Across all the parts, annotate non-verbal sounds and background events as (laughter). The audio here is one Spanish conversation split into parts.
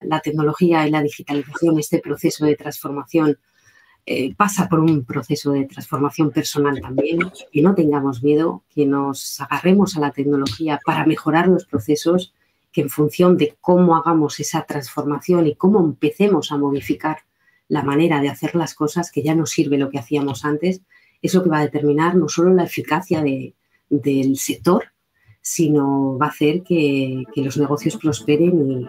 la tecnología y la digitalización, este proceso de transformación, eh, pasa por un proceso de transformación personal también, que no tengamos miedo, que nos agarremos a la tecnología para mejorar los procesos, que en función de cómo hagamos esa transformación y cómo empecemos a modificar la manera de hacer las cosas, que ya no sirve lo que hacíamos antes, es lo que va a determinar no solo la eficacia del sector, sino va a hacer que, los negocios prosperen y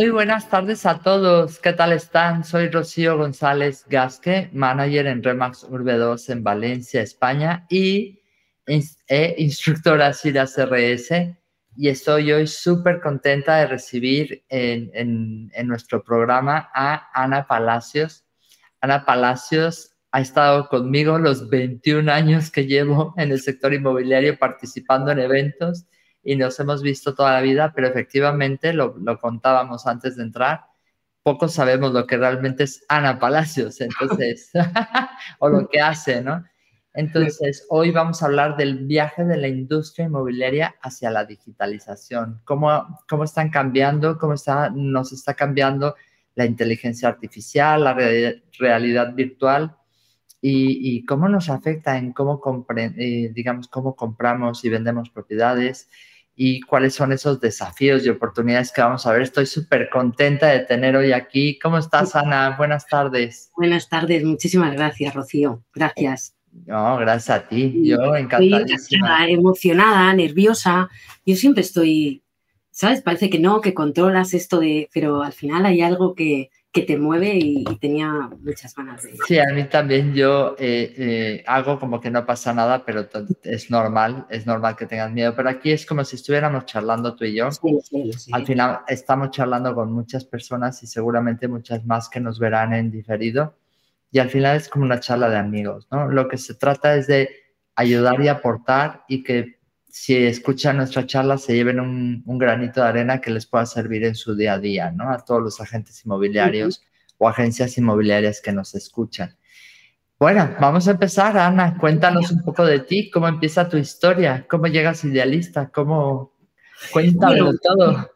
Muy buenas tardes a todos. ¿Qué tal están? Soy Rocío González Gasque, manager en Remax Urbe 2 en Valencia, España y e instructora CIRA CRS. Y estoy hoy súper contenta de recibir en, en nuestro programa a Ana Palacios. Ana Palacios ha estado conmigo los 21 años que llevo en el sector inmobiliario participando en eventos y nos hemos visto toda la vida, pero efectivamente lo, contábamos antes de entrar, poco sabemos lo que realmente es Ana Palacios, entonces, (laughs) o lo que hace, ¿no? Entonces, hoy vamos a hablar del viaje de la industria inmobiliaria hacia la digitalización, cómo, cómo están cambiando, cómo está, nos está cambiando la inteligencia artificial, la realidad virtual y, cómo nos afecta en cómo, eh, digamos, cómo compramos y vendemos propiedades y cuáles son esos desafíos y oportunidades que vamos a ver. Estoy súper contenta de tener hoy aquí. ¿Cómo estás, Ana? Buenas tardes. Buenas tardes, muchísimas gracias, Rocío. Gracias. No, gracias a ti. Yo encantadísima. emocionada, nerviosa. Yo siempre estoy, ¿sabes? Parece que no, que controlas esto de, pero al final hay algo que, que te mueve y, tenía muchas ganas de... Sí, a mí también yo eh, eh, hago como que no pasa nada, pero es normal, es normal que tengas miedo, pero aquí es como si estuviéramos charlando tú y yo. Sí, sí, sí. Al final estamos charlando con muchas personas y seguramente muchas más que nos verán en diferido y al final es como una charla de amigos, ¿no? Lo que se trata es de ayudar y aportar y que si escuchan nuestra charla, se lleven un, granito de arena que les pueda servir en su día a día, ¿no? A todos los agentes inmobiliarios o agencias inmobiliarias que nos escuchan. Bueno, vamos a empezar, Ana. Cuéntanos un poco de ti, cómo empieza tu historia, cómo llegas idealista, cómo... Cuéntalo todo.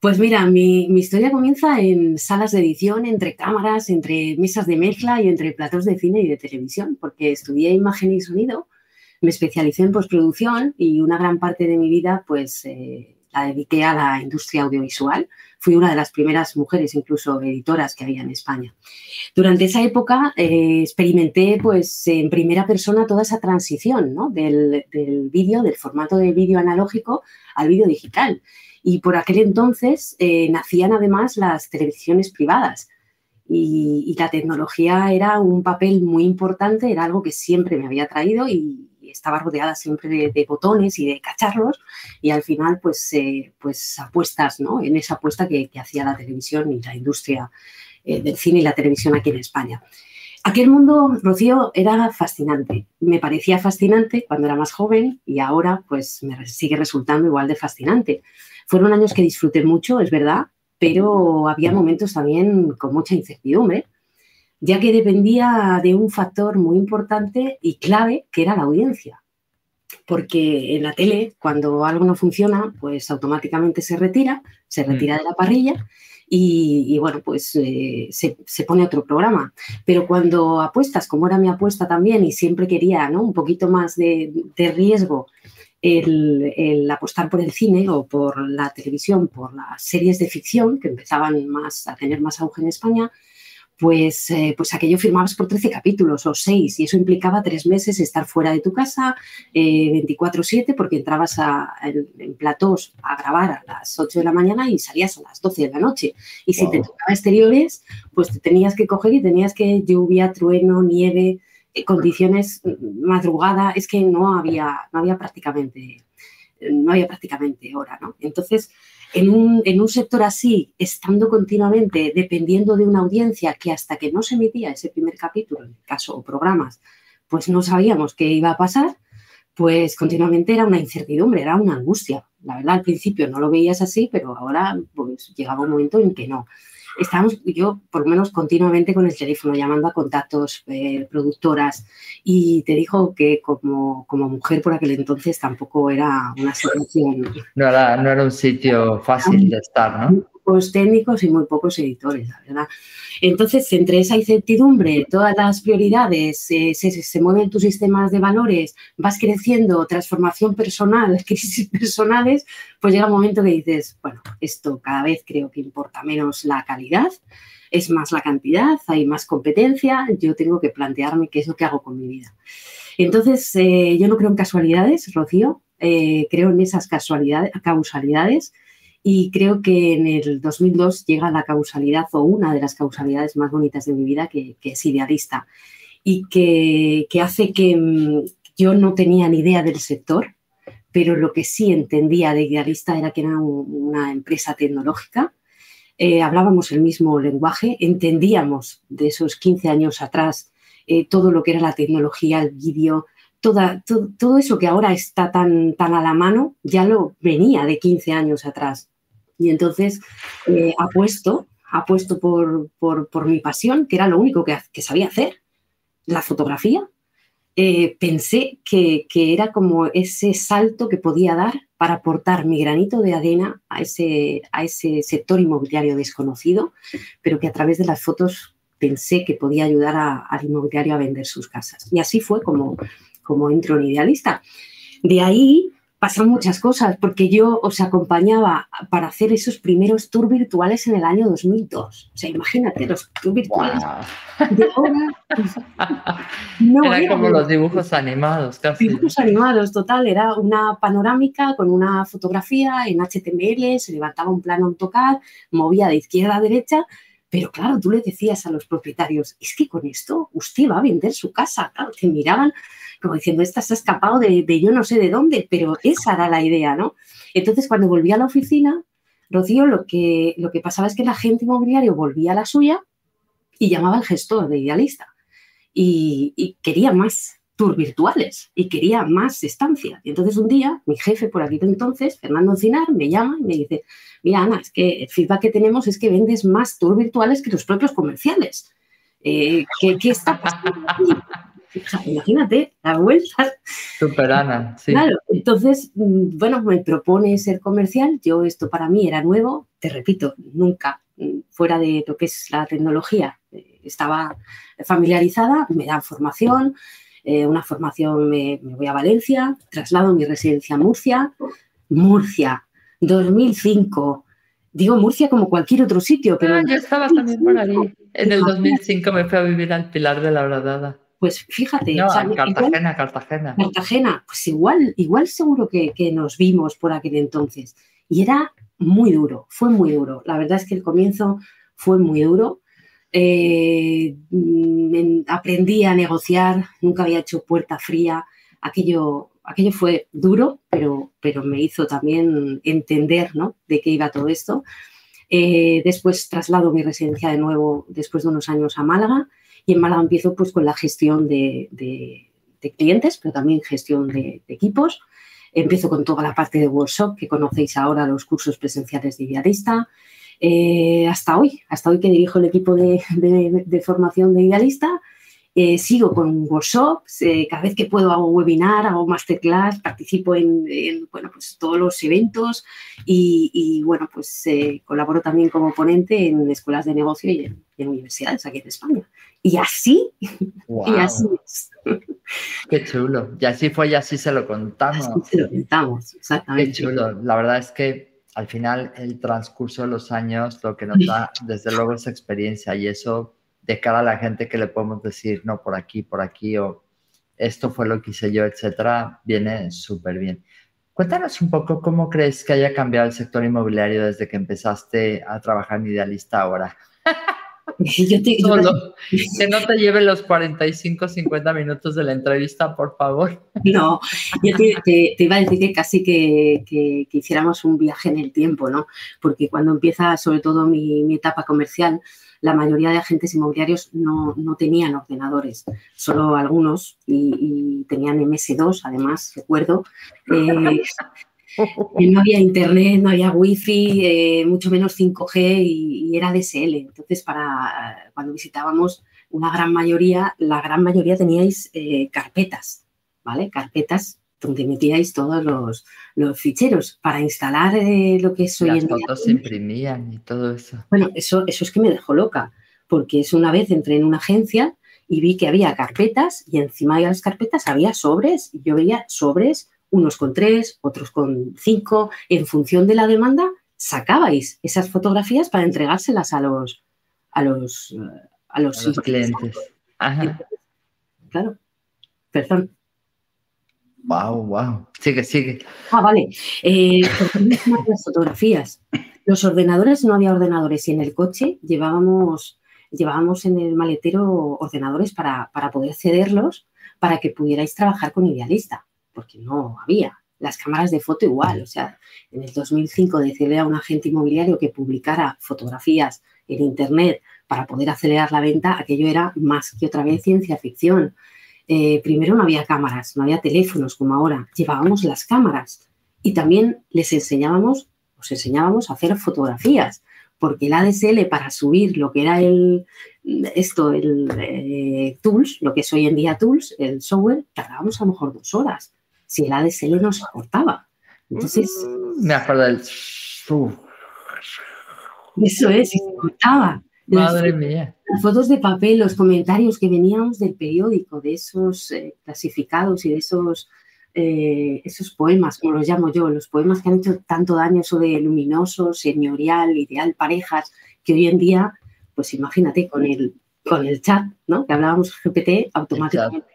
Pues mira, mi, mi, historia comienza en salas de edición, entre cámaras, entre mesas de mezcla y entre platos de cine y de televisión, porque estudié imagen y sonido me especialicé en postproducción y una gran parte de mi vida pues eh, la dediqué a la industria audiovisual. Fui una de las primeras mujeres, incluso editoras, que había en España. Durante esa época eh, experimenté pues en primera persona toda esa transición del, vídeo, del formato de vídeo analógico al vídeo digital. Y por aquel entonces eh, nacían además las televisiones privadas. Y, y, la tecnología era un papel muy importante, era algo que siempre me había traído y, estaba rodeada siempre de, botones y de cacharros y al final pues, eh, pues apuestas, ¿no? En esa apuesta que, hacía la televisión y la industria eh, del cine y la televisión aquí en España. Aquel mundo, Rocío, era fascinante. Me parecía fascinante cuando era más joven y ahora pues me sigue resultando igual de fascinante. Fueron años que disfruté mucho, es verdad, pero había momentos también con mucha incertidumbre ya que dependía de un factor muy importante y clave, que era la audiencia. Porque en la tele, cuando algo no funciona, pues automáticamente se retira, se mm. retira de la parrilla y, bueno, pues eh, se, pone otro programa. Pero cuando apuestas, como era mi apuesta también, y siempre quería ¿no? un poquito más de, riesgo el, el, apostar por el cine o por la televisión, por las series de ficción que empezaban más a tener más auge en España, pues, eh, pues aquello firmabas por 13 capítulos o 6 y eso implicaba tres meses estar fuera de tu casa eh, 24/7 porque entrabas a, en, platós a grabar a las 8 de la mañana y salías a las 12 de la noche. Y si te tocaba exteriores, pues te tenías que coger y tenías que lluvia, trueno, nieve, eh, condiciones, mm, madrugada, es que no había, no había prácticamente no había prácticamente hora, ¿no? Entonces, en un, en un sector así, estando continuamente dependiendo de una audiencia que hasta que no se emitía ese primer capítulo, en el caso o programas, pues no sabíamos qué iba a pasar, pues continuamente era una incertidumbre, era una angustia. La verdad, al principio no lo veías así, pero ahora pues, llegaba un momento en que no estábamos yo por lo menos continuamente con el teléfono llamando a contactos, eh, productoras, y te dijo que como, como mujer por aquel entonces tampoco era una situación... No era, no era un sitio fácil de estar, ¿no? Pocos técnicos y muy pocos editores, la verdad. Entonces, entre esa incertidumbre, todas las prioridades, eh, se, mueven tus sistemas de valores, vas creciendo, transformación personal, (laughs) crisis personales, pues llega un momento que dices, bueno, esto cada vez creo que importa menos la calidad, es más la cantidad, hay más competencia, yo tengo que plantearme qué es lo que hago con mi vida. Entonces, eh, yo no creo en casualidades, Rocío, eh, creo en esas casualidades, causalidades y creo que en el 2002 llega la causalidad o una de las causalidades más bonitas de mi vida, que, es idealista, y que, hace que mm, yo no tenía ni idea del sector, pero lo que sí entendía de idealista era que era una empresa tecnológica. Eh, hablábamos el mismo lenguaje, entendíamos de esos 15 años atrás eh, todo lo que era la tecnología, el vídeo, Toda, todo, eso que ahora está tan, tan a la mano ya lo venía de 15 años atrás. Y entonces eh, apuesto, apuesto por, por, mi pasión, que era lo único que, que sabía hacer, la fotografía. Eh, pensé que, que, era como ese salto que podía dar para aportar mi granito de arena a ese, a ese sector inmobiliario desconocido, pero que a través de las fotos pensé que podía ayudar al inmobiliario a vender sus casas. Y así fue como, como entro en Idealista. De ahí pasan muchas cosas, porque yo os acompañaba para hacer esos primeros tours virtuales en el año 2002. O sea, imagínate, los tours virtuales de ahora. no era como los dibujos animados, casi. Dibujos animados, total. Era una panorámica con una fotografía en HTML, se levantaba un plano AutoCAD, movía de izquierda a derecha. Pero claro, tú le decías a los propietarios, es que con esto usted va a vender su casa. Claro, te miraban como diciendo, esta se ha escapado de, yo no sé de dónde, pero esa era la idea, ¿no? Entonces, cuando volví a la oficina, Rocío, lo que, lo que pasaba es que el agente inmobiliario volvía a la suya y llamaba al gestor de idealista y, quería más tours virtuales y quería más estancia. Y entonces un día, mi jefe por aquí entonces, Fernando Encinar, me llama y me dice, mira Ana, es que el feedback que tenemos es que vendes más tours virtuales que los propios comerciales. Eh, ¿qué, ¿qué, está pasando aquí? Imagínate, la vuelta. Super Ana, sí. Claro, entonces, mm, bueno, me propone ser comercial. Yo, esto para mí era nuevo, te repito, nunca mm, fuera de lo que es la tecnología eh, estaba familiarizada, me dan formación, eh, una formación me, voy a Valencia, traslado mi residencia a Murcia, Murcia, 2005. Digo Murcia como cualquier otro sitio, pero... Ah, yo estaba también por ahí. En el 2005 me fui a vivir al Pilar de la Bradada. Pues fíjate. Cartagena, Cartagena. Cartagena, pues igual, igual seguro que, nos vimos por aquel entonces. Y era muy duro, fue muy duro. La verdad es que el comienzo fue muy duro. Eh, aprendí a negociar, nunca había hecho puerta fría. Aquello, aquello fue duro, pero, pero me hizo también entender ¿no? de qué iba todo esto. Eh, después traslado mi residencia de nuevo, después de unos años, a Málaga y en Málaga empiezo pues con la gestión de, clientes, pero también gestión de, equipos. Empiezo con toda la parte de workshop que conocéis ahora, los cursos presenciales de Idealista. Eh, hasta hoy, hasta hoy que dirijo el equipo de, formación de Idealista. Eh, sigo con workshops, eh, cada vez que puedo hago webinar, hago masterclass, participo en, bueno, pues todos los eventos y, bueno, pues colaboro también como ponente en escuelas de negocio y en universidades aquí en España. Y así, y así es. Qué chulo. Y así fue y así se lo contamos. Así se lo contamos, exactamente. Qué chulo. La verdad es que al final el transcurso de los años lo que nos da, desde luego, es experiencia y eso de cara a la gente que le podemos decir, no, por aquí, por aquí, o esto fue lo que hice yo, etcétera, viene súper bien. Cuéntanos un poco cómo crees que haya cambiado el sector inmobiliario desde que empezaste a trabajar en Idealista ahora. (laughs) (laughs) Solo, que no te lleve los 45, 50 minutos de la entrevista, por favor. No, yo te, iba a decir que casi que, que, hiciéramos un viaje en el tiempo, ¿no? Porque cuando empieza, sobre todo mi, mi etapa comercial, la mayoría de agentes inmobiliarios no, no tenían ordenadores, solo algunos, y, tenían MS2, además, recuerdo. Eh, no había internet, no había wifi, eh, mucho menos 5G y, era DSL. Entonces, para cuando visitábamos una gran mayoría, la gran mayoría teníais eh, carpetas, ¿vale? Carpetas donde metíais todos los, los ficheros para instalar eh, lo que es hoy en día. Las fotos se imprimían y todo eso. Bueno, eso, eso es que me dejó loca, porque es una vez entré en una agencia y vi que había carpetas y encima de las carpetas había sobres y yo veía sobres, unos con tres, otros con cinco, en función de la demanda sacabais esas fotografías para entregárselas a los a los a los, clientes. Ajá. Claro. Perdón. Wow, wow. Sigue, sigue. Ah, vale. Eh, las fotografías. Los ordenadores, no había ordenadores y en el coche llevábamos, llevábamos en el maletero ordenadores para, para poder cederlos para que pudierais trabajar con Idealista, porque no había. Las cámaras de foto igual, o sea, en el 2005 decirle a un agente inmobiliario que publicara fotografías en Internet para poder acelerar la venta, aquello era más que otra vez ciencia ficción. Eh, primero no había cámaras, no había teléfonos como ahora, llevábamos las cámaras y también les enseñábamos, os enseñábamos a hacer fotografías, porque el ADSL para subir lo que era el, esto, el eh, Tools, lo que es hoy en día Tools, el software, tardábamos a lo mejor dos horas, si el ADSL no soportaba. Entonces... Me acuerdo del... Eso es, se cortaba. Madre mía. Las fotos de papel, los comentarios que veníamos del periódico, de esos eh, clasificados y de esos, eh, esos poemas, como los llamo yo, los poemas que han hecho tanto daño, eso de luminoso, señorial, ideal, parejas, que hoy en día, pues imagínate, con el, con el chat, ¿no? Que hablábamos GPT automáticamente.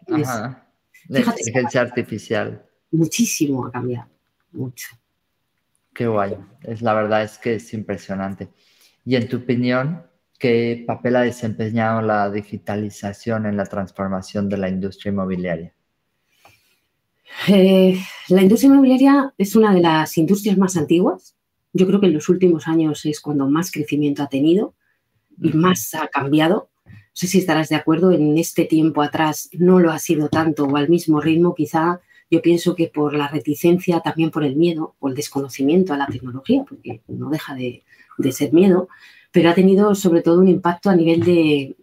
La inteligencia artificial. Muchísimo ha cambiado, mucho. Qué guay. Es, la verdad es que es impresionante. Y en tu opinión, ¿Qué papel ha desempeñado la digitalización en la transformación de la industria inmobiliaria? Eh, la industria inmobiliaria es una de las industrias más antiguas. Yo creo que en los últimos años es cuando más crecimiento ha tenido y más ha cambiado. No sé si estarás de acuerdo, en este tiempo atrás no lo ha sido tanto o al mismo ritmo. Quizá yo pienso que por la reticencia, también por el miedo o el desconocimiento a la tecnología, porque no deja de, de ser miedo, pero ha tenido sobre todo un impacto a nivel de,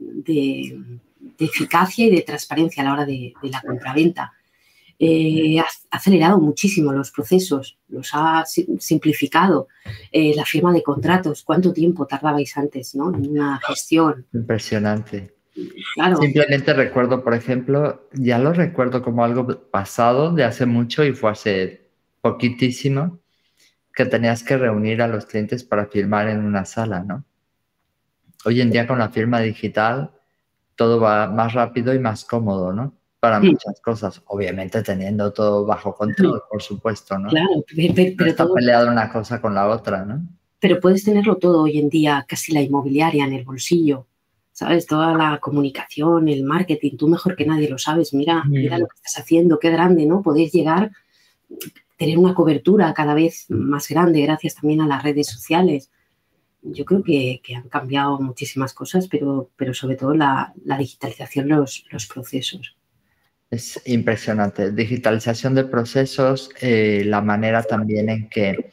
eficacia y de transparencia a la hora de, la compraventa. Eh, ha acelerado muchísimo los procesos, los ha simplificado. Eh, la firma de contratos, ¿cuánto tiempo tardabais antes ¿no? en una gestión? Impresionante. Simplemente recuerdo, por ejemplo, ya lo recuerdo como algo pasado de hace mucho y fue hace poquitísimo que tenías que reunir a los clientes para firmar en una sala, ¿no? hoy en día con la firma digital todo va más rápido y más cómodo, ¿no? Para muchas cosas, obviamente teniendo todo bajo control, por supuesto, ¿no? Claro, pero, está peleado una cosa con la otra, ¿no? Pero puedes tenerlo todo hoy en día, casi la inmobiliaria en el bolsillo, ¿sabes? Toda la comunicación, el marketing, tú mejor que nadie lo sabes, mira, mira lo que estás haciendo, qué grande, ¿no? Podéis llegar, tener una cobertura cada vez más grande gracias también a las redes sociales yo creo que, han cambiado muchísimas cosas, pero, pero sobre todo la, digitalización, los, los, procesos. Es impresionante. Digitalización de procesos, eh, la manera también en que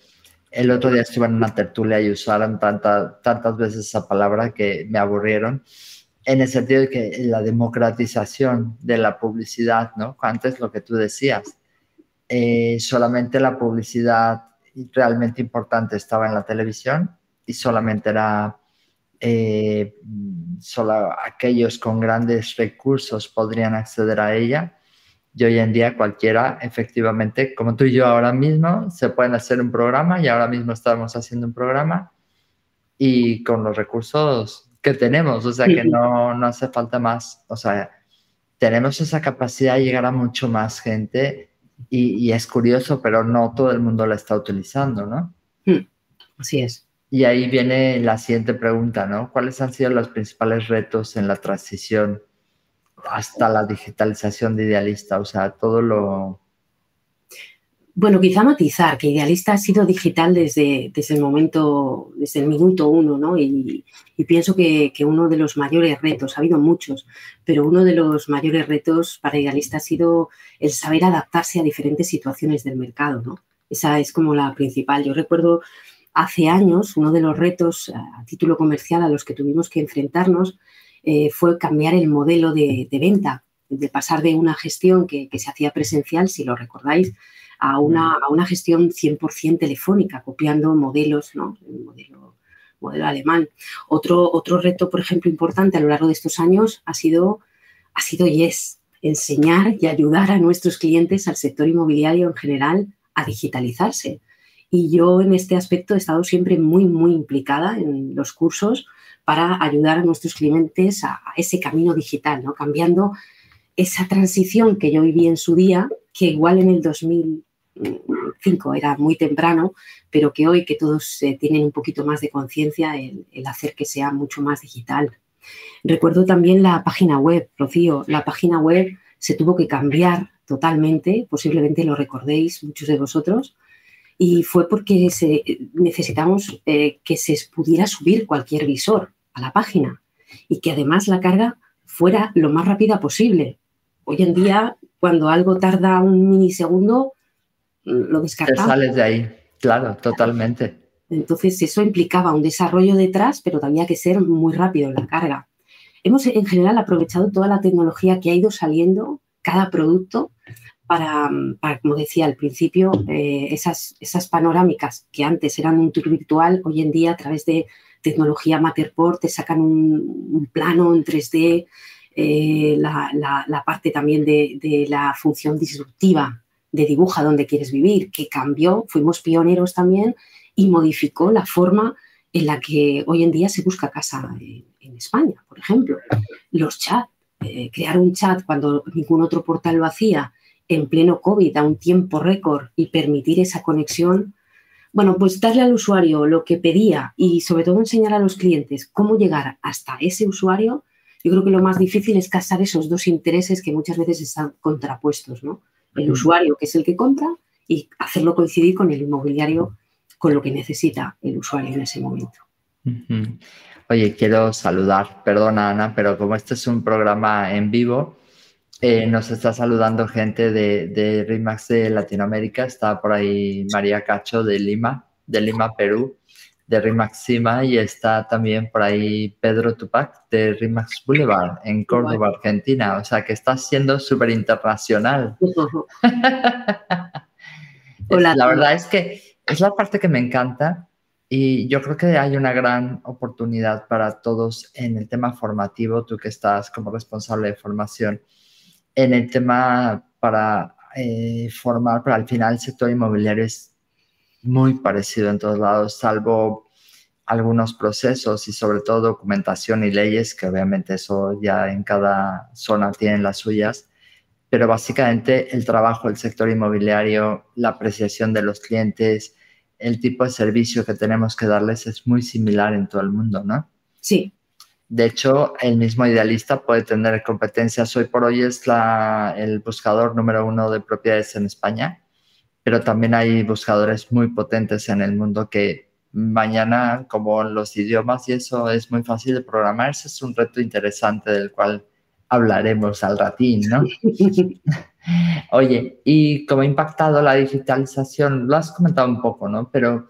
el otro día estuve en una tertulia y usaron tanta, tantas veces esa palabra que me aburrieron, en el sentido de que la democratización de la publicidad, ¿no? Antes lo que tú decías, eh, solamente la publicidad realmente importante estaba en la televisión y solamente era eh, solo aquellos con grandes recursos podrían acceder a ella. Y hoy en día cualquiera, efectivamente, como tú y yo ahora mismo, se pueden hacer un programa y ahora mismo estamos haciendo un programa y con los recursos que tenemos, o sea que no, no hace falta más, o sea, tenemos esa capacidad de llegar a mucho más gente y, y es curioso, pero no todo el mundo la está utilizando, ¿no? Así es. Y ahí viene la siguiente pregunta, ¿no? ¿Cuáles han sido los principales retos en la transición hasta la digitalización de Idealista? O sea, todo lo... Bueno, quizá matizar que Idealista ha sido digital desde, desde el momento, desde el minuto uno, ¿no? Y, pienso que, que, uno de los mayores retos, ha habido muchos, pero uno de los mayores retos para Idealista ha sido el saber adaptarse a diferentes situaciones del mercado, ¿no? Esa es como la principal. Yo recuerdo hace años uno de los retos a título comercial a los que tuvimos que enfrentarnos eh, fue cambiar el modelo de, venta, de pasar de una gestión que, se hacía presencial, si lo recordáis, a una, a una gestión 100% telefónica, copiando modelos, ¿no? El modelo, modelo alemán. Otro, otro reto, por ejemplo, importante a lo largo de estos años ha sido, ha sido Yes, enseñar y ayudar a nuestros clientes, al sector inmobiliario en general, a digitalizarse. Y yo en este aspecto he estado siempre muy, muy implicada en los cursos para ayudar a nuestros clientes a, ese camino digital, ¿no? cambiando esa transición que yo viví en su día, que igual en el 2005 era muy temprano, pero que hoy que todos eh, tienen un poquito más de conciencia, el, el hacer que sea mucho más digital. Recuerdo también la página web, Rocío, la página web se tuvo que cambiar totalmente, posiblemente lo recordéis muchos de vosotros, y fue porque necesitamos eh, que se pudiera subir cualquier visor a la página y que además la carga fuera lo más rápida posible. Hoy en día, cuando algo tarda un milisegundo, mm, lo descartamos. Te sales de ahí, claro, totalmente. Entonces, eso implicaba un desarrollo detrás, pero tenía que ser muy rápido la carga. Hemos en general aprovechado toda la tecnología que ha ido saliendo, cada producto, para, como decía al principio, eh, esas, esas panorámicas que antes eran un tour virtual, hoy en día a través de tecnología Matterport te sacan un, plano en 3D, eh, la, parte también de, la función disruptiva de dibuja donde quieres vivir, que cambió, fuimos pioneros también y modificó la forma en la que hoy en día se busca casa en, España, por ejemplo. Los chats, eh, crear un chat cuando ningún otro portal lo hacía en pleno COVID a un tiempo récord y permitir esa conexión, bueno, pues darle al usuario lo que pedía y sobre todo enseñar a los clientes cómo llegar hasta ese usuario, yo creo que lo más difícil es casar esos dos intereses que muchas veces están contrapuestos, ¿no? El usuario, que es el que compra, y hacerlo coincidir con el inmobiliario, con lo que necesita el usuario en ese momento. Oye, quiero saludar, perdona Ana, pero como este es un programa en vivo, eh, nos está saludando gente de, de RIMAX de Latinoamérica. Está por ahí María Cacho de Lima, de Lima, Perú, de RIMAX Cima. Y está también por ahí Pedro Tupac de RIMAX Boulevard en Córdoba, Argentina. O sea que está siendo súper internacional. (laughs) la verdad es que es la parte que me encanta. Y yo creo que hay una gran oportunidad para todos en el tema formativo, tú que estás como responsable de formación en el tema para eh, formar, pero al final el sector inmobiliario es muy parecido en todos lados, salvo algunos procesos y sobre todo documentación y leyes, que obviamente eso ya en cada zona tienen las suyas, pero básicamente el trabajo del sector inmobiliario, la apreciación de los clientes, el tipo de servicio que tenemos que darles es muy similar en todo el mundo, ¿no? Sí, de hecho, el mismo idealista puede tener competencias. Hoy por hoy es la, el buscador número uno de propiedades en España, pero también hay buscadores muy potentes en el mundo que mañana, como los idiomas y eso es muy fácil de programar, ese es un reto interesante del cual hablaremos al ratín, ¿no? (laughs) Oye, ¿y cómo ha impactado la digitalización? Lo has comentado un poco, ¿no? Pero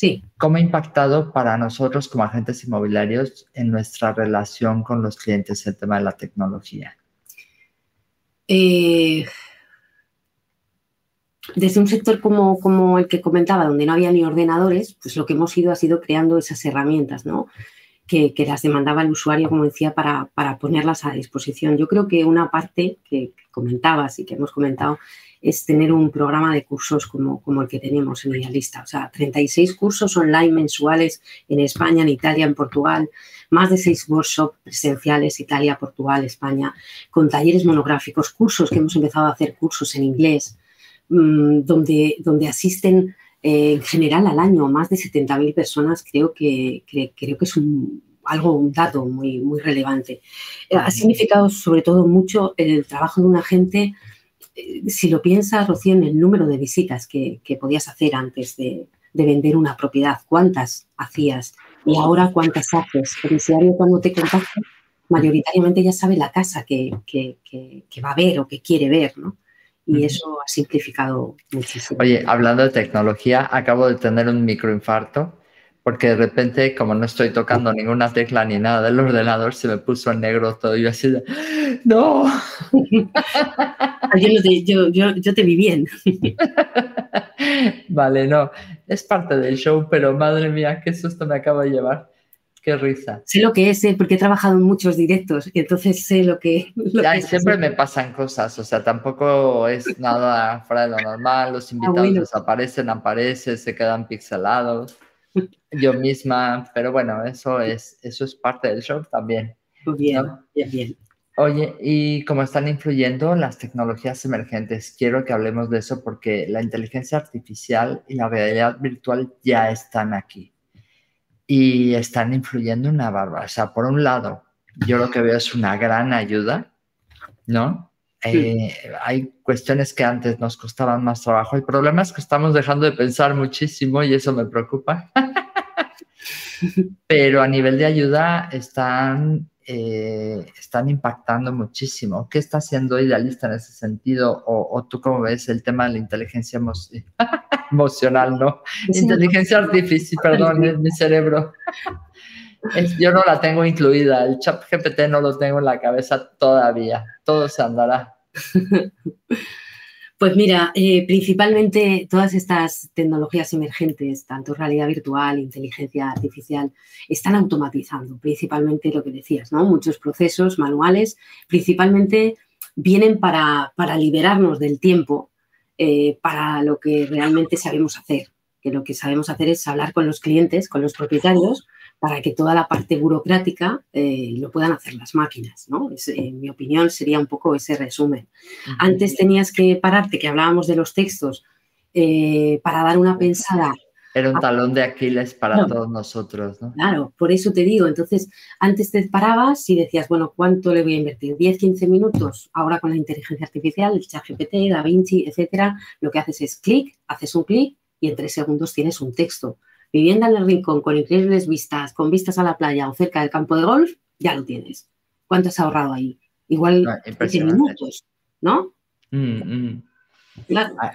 Sí. ¿Cómo ha impactado para nosotros como agentes inmobiliarios en nuestra relación con los clientes el tema de la tecnología? Eh, desde un sector como, como, el que comentaba, donde no había ni ordenadores, pues lo que hemos ido ha sido creando esas herramientas, ¿no? Que, las demandaba el usuario, como decía, para, para, ponerlas a disposición. Yo creo que una parte que comentabas y que hemos comentado es tener un programa de cursos como, como el que tenemos en Idealista. O sea, 36 cursos online mensuales en España, en Italia, en Portugal, más de seis workshops presenciales, Italia, Portugal, España, con talleres monográficos, cursos que hemos empezado a hacer cursos en inglés, mm, donde, donde asisten eh, en general al año, más de 70.000 personas, creo que, creo que es un, algo, un dato muy, muy relevante. Eh, ha significado sobre todo mucho el trabajo de un agente, eh, si lo piensas, Rocío, en el número de visitas que, podías hacer antes de, vender una propiedad, cuántas hacías y ahora cuántas haces. El usuario cuando te contacta, mayoritariamente ya sabe la casa que, va a ver o que quiere ver, ¿no? Y eso ha simplificado muchísimo. Oye, hablando de tecnología, acabo de tener un microinfarto porque de repente, como no estoy tocando ninguna tecla ni nada del ordenador, se me puso en negro todo. Y yo así de, ¡no! (laughs) yo, te, vi bien. (laughs) vale, no, es parte del show, pero madre mía, qué susto me acabo de llevar. Qué risa. Sé lo que es, ¿eh? porque he trabajado en muchos directos y entonces sé lo que... siempre me pasan cosas, o sea, tampoco es nada fuera de lo normal, los ah, invitados desaparecen, aparecen, se quedan pixelados yo misma, pero bueno, eso es, eso es parte del show también. Muy bien, bien, bien. Oye, ¿y cómo están influyendo las tecnologías emergentes? Quiero que hablemos de eso porque la inteligencia artificial y la realidad virtual ya están aquí y están influyendo una barba. O sea, por un lado, yo lo que veo es una gran ayuda, ¿no? Eh, hay cuestiones que antes nos costaban más trabajo. El problema es que estamos dejando de pensar muchísimo y eso me preocupa. (laughs) Pero a nivel de ayuda están, eh, están impactando muchísimo. ¿Qué está haciendo Idealista en ese sentido? O, tú cómo ves el tema de la inteligencia emocional, (laughs) ¿no? inteligencia artificial, perdón, es mi cerebro yo no la tengo incluida, el chat GPT no lo tengo en la cabeza todavía, todo se andará. (laughs) Pues mira, eh, principalmente todas estas tecnologías emergentes, tanto realidad virtual, inteligencia artificial, están automatizando principalmente lo que decías, ¿no? Muchos procesos manuales, principalmente vienen para, liberarnos del tiempo eh, para lo que realmente sabemos hacer, que lo que sabemos hacer es hablar con los clientes, con los propietarios, para que toda la parte burocrática eh, lo puedan hacer las máquinas, ¿no? en mi opinión sería un poco ese resumen. Antes tenías que pararte, que hablábamos de los textos, eh, para dar una pensada. Era un talón de Aquiles para todos nosotros, ¿no? Claro, por eso te digo, entonces antes te parabas y decías, bueno, ¿cuánto le voy a invertir? ¿10, 15 minutos? Ahora con la inteligencia artificial, el chat GPT, DaVinci, etcétera, lo que haces es clic, haces un clic y en tres segundos tienes un texto vivienda en el rincón con increíbles vistas, con vistas a la playa o cerca del campo de golf, ya lo tienes. ¿Cuánto has ahorrado ahí? Igual ah, 15 minutos, ¿no? Mm, mm. Ah,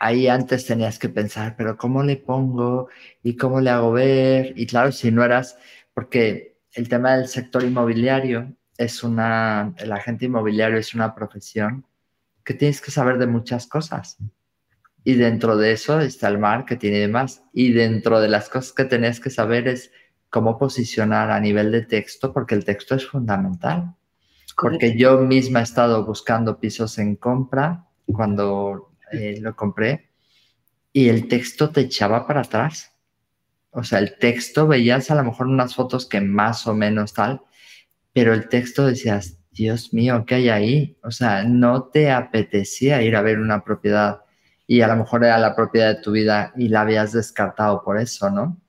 ahí antes tenías que pensar, pero ¿cómo le pongo y cómo le hago ver? Y claro, si no eras, porque el tema del sector inmobiliario es una, el agente inmobiliario es una profesión que tienes que saber de muchas cosas. Y dentro de eso está el marketing y demás. Y dentro de las cosas que tenés que saber es cómo posicionar a nivel de texto, porque el texto es fundamental. Porque yo misma he estado buscando pisos en compra cuando eh, lo compré y el texto te echaba para atrás. O sea, el texto veías a lo mejor unas fotos que más o menos tal, pero el texto decías, Dios mío, ¿qué hay ahí? O sea, no te apetecía ir a ver una propiedad y a lo mejor era la propiedad de tu vida y la habías descartado por eso, ¿no?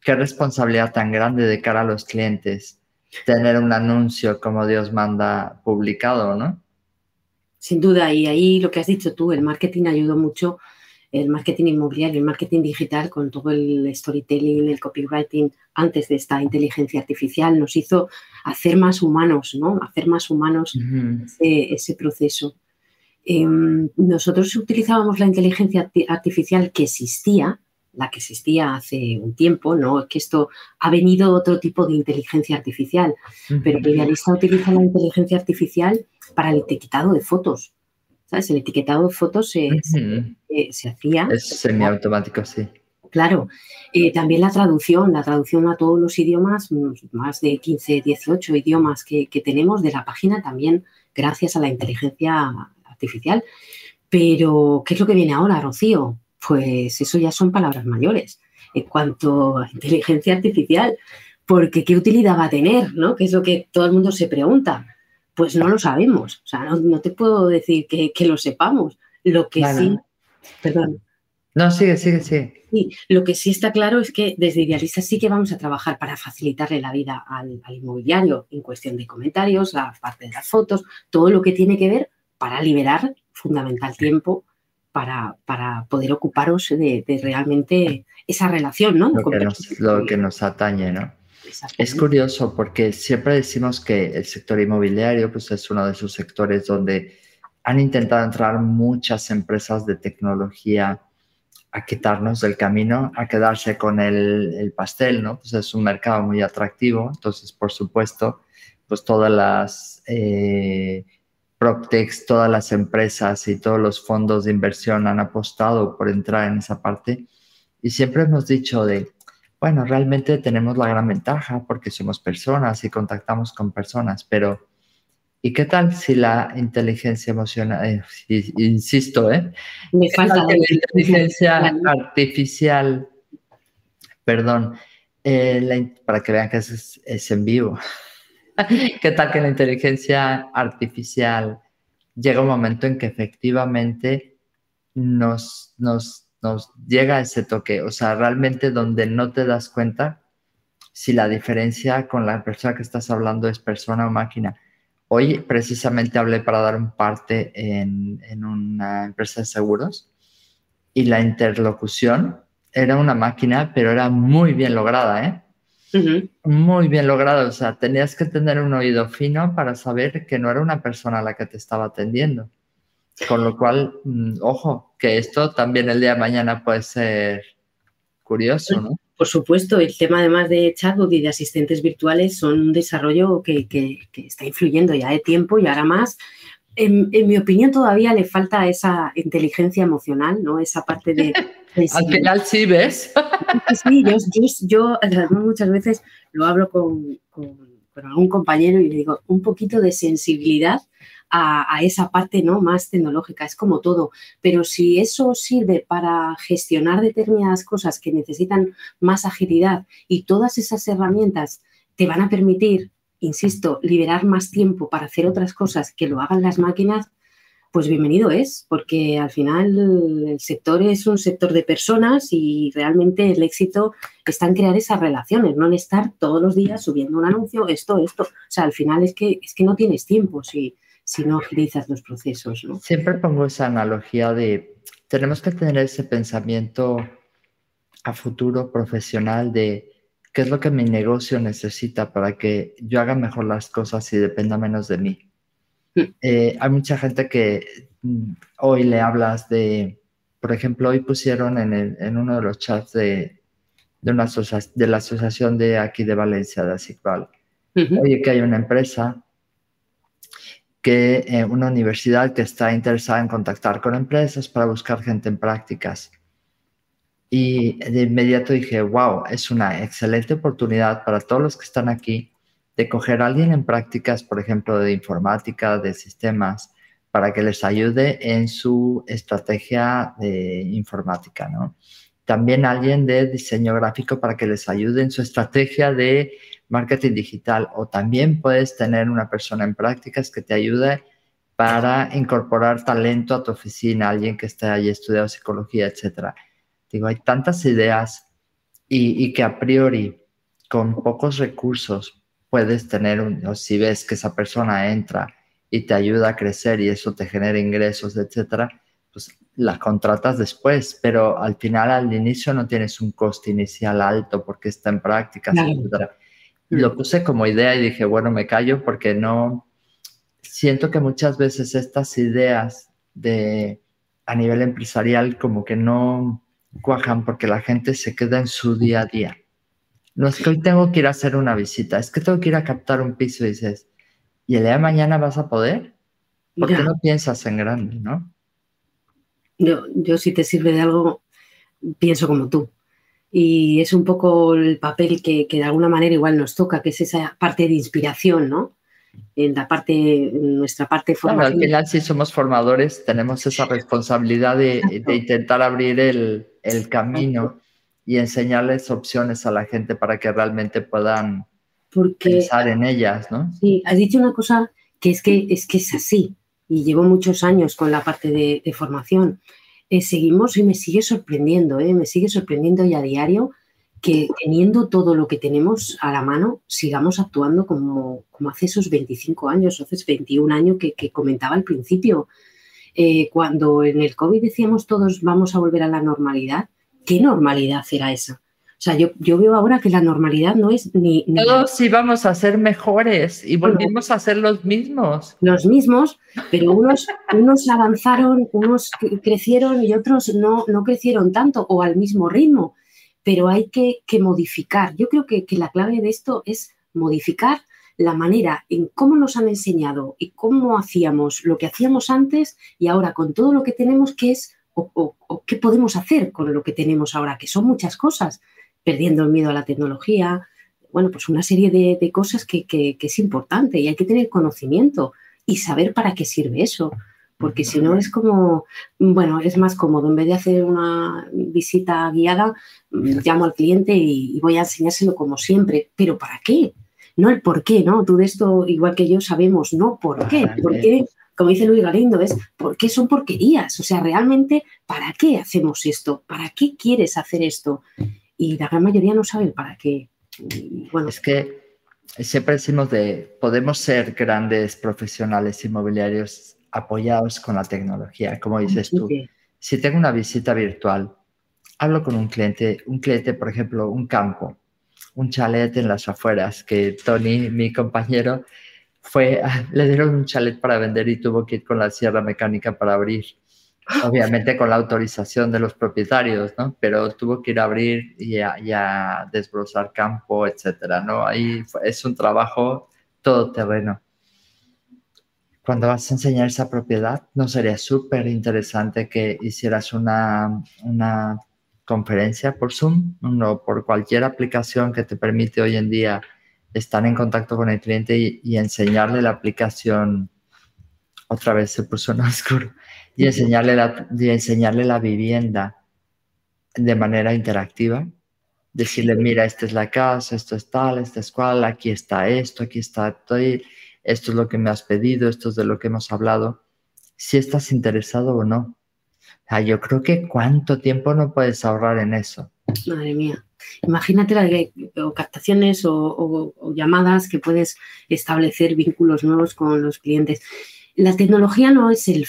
Qué responsabilidad tan grande de cara a los clientes tener un anuncio como Dios manda publicado, ¿no? Sin duda, y ahí lo que has dicho tú, el marketing ayudó mucho, el marketing inmobiliario, el marketing digital con todo el storytelling, el copywriting antes de esta inteligencia artificial nos hizo hacer más humanos, ¿no? Hacer más humanos ese proceso. Em, nosotros utilizábamos la inteligencia artificial que existía, la que existía hace un tiempo, no es que esto ha venido otro tipo de inteligencia artificial, pero el idealista utiliza la inteligencia artificial para el etiquetado de fotos. ¿Sabes? El etiquetado de fotos se, hacía. Es semiautomático, sí. Claro, eh, también la traducción, la traducción a todos los idiomas, más de 15, 18 idiomas que, que tenemos de la página también gracias a la inteligencia artificial. Pero, ¿qué es lo que viene ahora, Rocío? Pues eso ya son palabras mayores en cuanto a inteligencia artificial, porque ¿qué utilidad va a tener? ¿no? Que es lo que todo el mundo se pregunta. Pues no lo sabemos, o sea, no, te puedo decir que, lo sepamos. Lo que sí, perdón. No, sigue, sigue, sigue. Y lo que sí está claro es que desde Idealista sí que vamos a trabajar para facilitarle la vida al, inmobiliario en cuestión de comentarios, la parte de las fotos, todo lo que tiene que ver para liberar fundamental tiempo para, para poder ocuparos de, realmente esa relación, ¿no? Lo, que nos, lo que nos atañe, ¿no? Es curioso porque siempre decimos que el sector inmobiliario pues, es uno de esos sectores donde han intentado entrar muchas empresas de tecnología a quitarnos del camino, a quedarse con el, pastel, ¿no? Pues es un mercado muy atractivo, entonces, por supuesto, pues todas las eh, PropTechs, todas las empresas y todos los fondos de inversión han apostado por entrar en esa parte. Y siempre hemos dicho de, bueno, realmente tenemos la gran ventaja porque somos personas y contactamos con personas, pero ¿y qué tal si la inteligencia emocional, eh, insisto, ¿eh? Me falta la inteligencia artificial, perdón, eh, para que vean que es, es en vivo. (laughs) ¿Qué tal que la inteligencia artificial llega un momento en que efectivamente nos, nos nos llega ese toque, o sea, realmente donde no te das cuenta si la diferencia con la persona que estás hablando es persona o máquina. Hoy precisamente hablé para dar un parte en, una empresa de seguros y la interlocución era una máquina, pero era muy bien lograda, ¿eh? Muy bien lograda, o sea, tenías que tener un oído fino para saber que no era una persona la que te estaba atendiendo. Con lo cual, mm, ojo, que esto también el día de mañana puede ser curioso, ¿no? Por supuesto, el tema además de chatbot y de asistentes virtuales son un desarrollo que, está influyendo ya de tiempo y ahora más. En, mi opinión todavía le falta esa inteligencia emocional, ¿no? Esa parte de... (laughs) Al final sí ves. sí, yo, muchas veces lo hablo con, con algún compañero y le digo, un poquito de sensibilidad a, esa parte ¿no? más tecnológica, es como todo. Pero si eso sirve para gestionar determinadas cosas que necesitan más agilidad y todas esas herramientas te van a permitir, insisto, liberar más tiempo para hacer otras cosas que lo hagan las máquinas, pues bienvenido es, porque al final el sector es un sector de personas y realmente el éxito está en crear esas relaciones, no en estar todos los días subiendo un anuncio, esto, esto. O sea, al final es que, es que no tienes tiempo. Si, si no agilizas los procesos. ¿no? Siempre pongo esa analogía de, tenemos que tener ese pensamiento a futuro profesional de qué es lo que mi negocio necesita para que yo haga mejor las cosas y dependa menos de mí. Eh, hay mucha gente que mm, hoy le hablas de, por ejemplo, hoy pusieron en, uno de los chats de, de, una de la asociación de aquí de Valencia, de ASICVAL, oye, que hay una empresa que eh, una universidad que está interesada en contactar con empresas para buscar gente en prácticas. Y de inmediato dije, wow, es una excelente oportunidad para todos los que están aquí de coger a alguien en prácticas, por ejemplo, de informática, de sistemas, para que les ayude en su estrategia de informática, ¿no? También alguien de diseño gráfico para que les ayude en su estrategia de marketing digital o también puedes tener una persona en prácticas que te ayude para incorporar talento a tu oficina, alguien que esté ahí estudiado psicología, etcétera. Digo, hay tantas ideas y, que a priori con pocos recursos puedes tener, un, o si ves que esa persona entra y te ayuda a crecer y eso te genera ingresos, etcétera, pues la contratas después, pero al final, al inicio no tienes un coste inicial alto porque está en prácticas, etcétera. Lo puse como idea y dije, bueno, me callo porque no, siento que muchas veces estas ideas de a nivel empresarial como que no cuajan porque la gente se queda en su día a día. No es que hoy tengo que ir a hacer una visita, es que tengo que ir a captar un piso y dices, ¿y el día de mañana vas a poder? ¿Por qué no piensas en grande, no? Yo, yo si te sirve de algo, pienso como tú y es un poco el papel que, de alguna manera igual nos toca, que es esa parte de inspiración, ¿no? En la parte, nuestra parte formativa. al final, si somos formadores, tenemos esa responsabilidad de, intentar abrir el, camino y enseñarles opciones a la gente para que realmente puedan pensar en ellas, ¿no? Sí, has dicho una cosa que es que es, que es así, y llevo muchos años con la parte de, de formación eh, seguimos y me sigue sorprendiendo, ¿eh? me sigue sorprendiendo ya a diario que teniendo todo lo que tenemos a la mano, sigamos actuando como, como hace esos 25 años, hace 21 años que, comentaba al principio. Eh, cuando en el COVID decíamos todos vamos a volver a la normalidad, ¿qué normalidad era esa? O sea, yo, yo veo ahora que la normalidad no es ni... Todos íbamos a ser mejores y volvimos a ser los mismos. Los mismos, pero unos, (laughs) unos avanzaron, unos crecieron y otros no, no crecieron tanto o al mismo ritmo pero hay que, modificar. Yo creo que, la clave de esto es modificar la manera en cómo nos han enseñado y cómo hacíamos lo que hacíamos antes y ahora con todo lo que tenemos, qué es o, qué podemos hacer con lo que tenemos ahora, que son muchas cosas, perdiendo el miedo a la tecnología, bueno, pues una serie de, cosas que, que, es importante y hay que tener conocimiento y saber para qué sirve eso porque si no es como, bueno, es más cómodo, en vez de hacer una visita guiada, llamo al cliente y, voy a enseñárselo como siempre, pero ¿para qué? No el por qué, ¿no? Tú de esto, igual que yo, sabemos, no por qué, porque, como dice Luis Galindo, es ¿por qué son porquerías? O sea, realmente, ¿para qué hacemos esto? ¿Para qué quieres hacer esto? Y la gran mayoría no sabe para qué. bueno. Es que siempre decimos de, podemos ser grandes profesionales inmobiliarios apoyados con la tecnología, como dices tú. Si tengo una visita virtual, hablo con un cliente, un cliente, por ejemplo, un campo, un chalet en las afueras, que Tony, mi compañero, fue, (laughs) le dieron un chalet para vender y tuvo que ir con la sierra mecánica para abrir. Obviamente con la autorización de los propietarios, ¿no? Pero tuvo que ir a abrir y a, desbrozar campo, etcétera, ¿no? Ahí es un trabajo todoterreno cuando vas a enseñar esa propiedad, ¿no sería súper interesante que hicieras una, una conferencia por Zoom o por cualquier aplicación que te permite hoy en día estar en contacto con el cliente y, enseñarle la aplicación? Otra vez se puso en oscuro. Y enseñarle la, y enseñarle la vivienda de manera interactiva. Decirle, mira, esta es la casa, esto es tal, esta es cual, aquí está esto, aquí está esto esto es lo que me has pedido, esto es de lo que hemos hablado, si estás interesado o no. yo creo que cuánto tiempo no puedes ahorrar en eso. Madre mía. Imagínate las o captaciones o, llamadas que puedes establecer vínculos nuevos con los clientes. La tecnología no es el,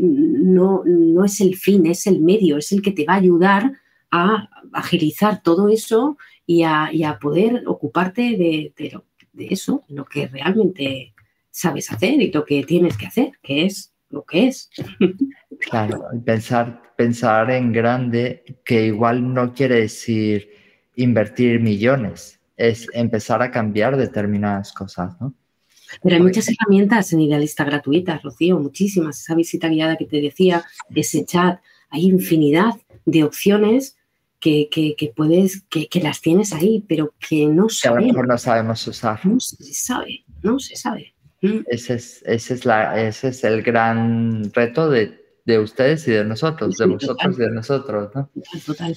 no, no es el fin, es el medio, es el que te va a ayudar a agilizar todo eso y a, poder ocuparte de, de, de eso, lo que realmente sabes hacer y lo que tienes que hacer, que es lo que es. (laughs) Claro, pensar, pensar en grande, que igual no quiere decir invertir millones, es empezar a cambiar determinadas cosas, ¿no? Pero hay muchas herramientas en Idealista gratuitas, Rocío, muchísimas. Esa visita guiada que te decía, ese chat, hay infinidad de opciones que, que, puedes, que, que, las tienes ahí, pero que no sabemos. a lo mejor no sabemos usar. No se sabe, no se sabe. Mm. Ese es, ese es, la, ese es el gran reto de, de ustedes y de nosotros, de vosotros y de nosotros, ¿no? Total.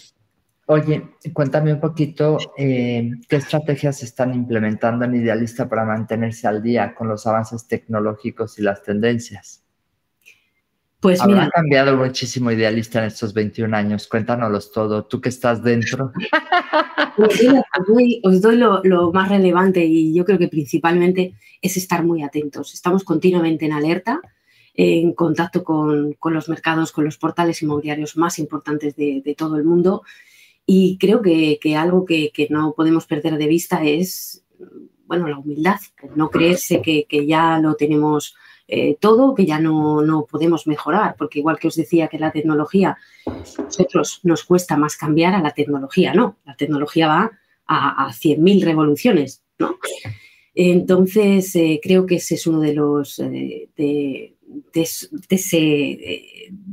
Oye, cuéntame un poquito eh, qué estrategias están implementando en Idealista para mantenerse al día con los avances tecnológicos y las tendencias. Pues Habrá mira. cambiado muchísimo idealista en estos 21 años. Cuéntanoslos todo, tú que estás dentro. (laughs) Pues os doy, lo, más relevante y yo creo que principalmente es estar muy atentos. Estamos continuamente en alerta, en contacto con, los mercados, con los portales inmobiliarios más importantes de, todo el mundo y creo que, algo que, no podemos perder de vista es, bueno, la humildad, no creerse que, que ya lo tenemos eh, todo que ya no, podemos mejorar, porque igual que os decía que la tecnología, nosotros nos cuesta más cambiar a la tecnología, ¿no? La tecnología va a, a 100.000 revoluciones, ¿no? Entonces, eh, creo que ese es uno de los, eh, de,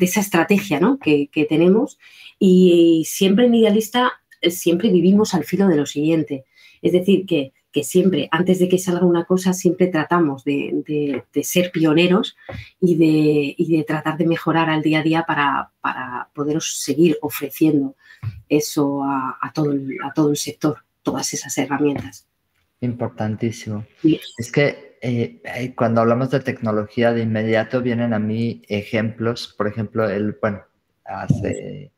esa estrategia ¿no? que, que, tenemos y siempre en Idealista, siempre vivimos al filo de lo siguiente. Es decir, que que siempre, antes de que salga una cosa, siempre tratamos de, ser pioneros y de, de, tratar de mejorar al día a día para, para poderos seguir ofreciendo eso a, todo el, a todo el sector, todas esas herramientas. Importantísimo. Es que eh, eh, cuando hablamos de tecnología, de inmediato vienen a mí ejemplos, por ejemplo, el, bueno, hace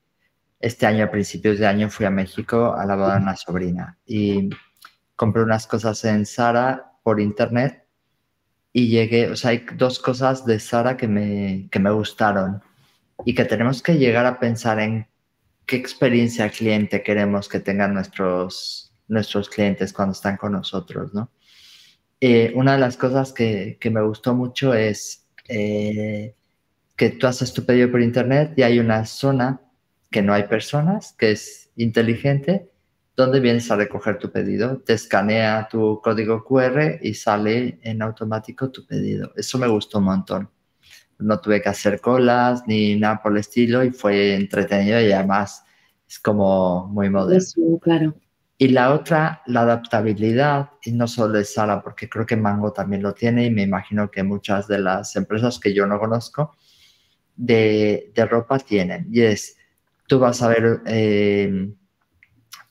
este año, a principios de año, fui a México a la boda de una sobrina y compré unas cosas en Sara por internet y llegué, o sea, hay dos cosas de Sara que me, que me gustaron y que tenemos que llegar a pensar en qué experiencia cliente queremos que tengan nuestros, nuestros clientes cuando están con nosotros, ¿no? Eh, una de las cosas que, que me gustó mucho es eh, que tú haces tu pedido por internet y hay una zona que no hay personas, que es inteligente, donde vienes a recoger tu pedido, te escanea tu código QR y sale en automático tu pedido. Eso me gustó un montón. No tuve que hacer colas ni nada por el estilo y fue entretenido y además es como muy moderno. claro. Y la otra, la adaptabilidad, y no solo de Sara, porque creo que Mango también lo tiene y me imagino que muchas de las empresas que yo no conozco de, de ropa tienen. Y es, tú vas a ver eh,